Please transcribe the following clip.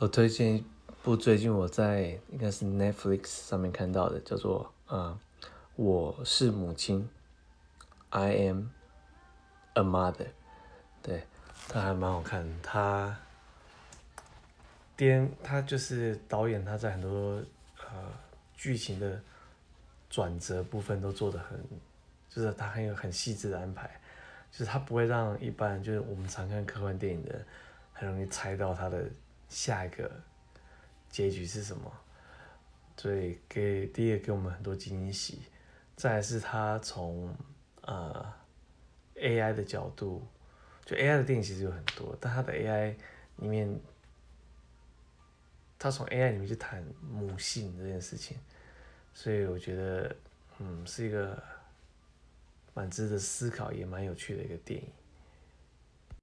我推荐一部最近我在应该是 Netflix 上面看到的，叫做《呃我是母亲》，I am a mother，对，它还蛮好看的。它颠，它就是导演他在很多呃剧情的转折部分都做得很，就是他很有很细致的安排，就是他不会让一般就是我们常看科幻电影的很容易猜到他的。下一个结局是什么？所以给第一个给我们很多惊喜。再来是他从呃 AI 的角度，就 AI 的电影其实有很多，但他的 AI 里面，他从 AI 里面去谈母性这件事情，所以我觉得嗯是一个蛮值得思考也蛮有趣的一个电影。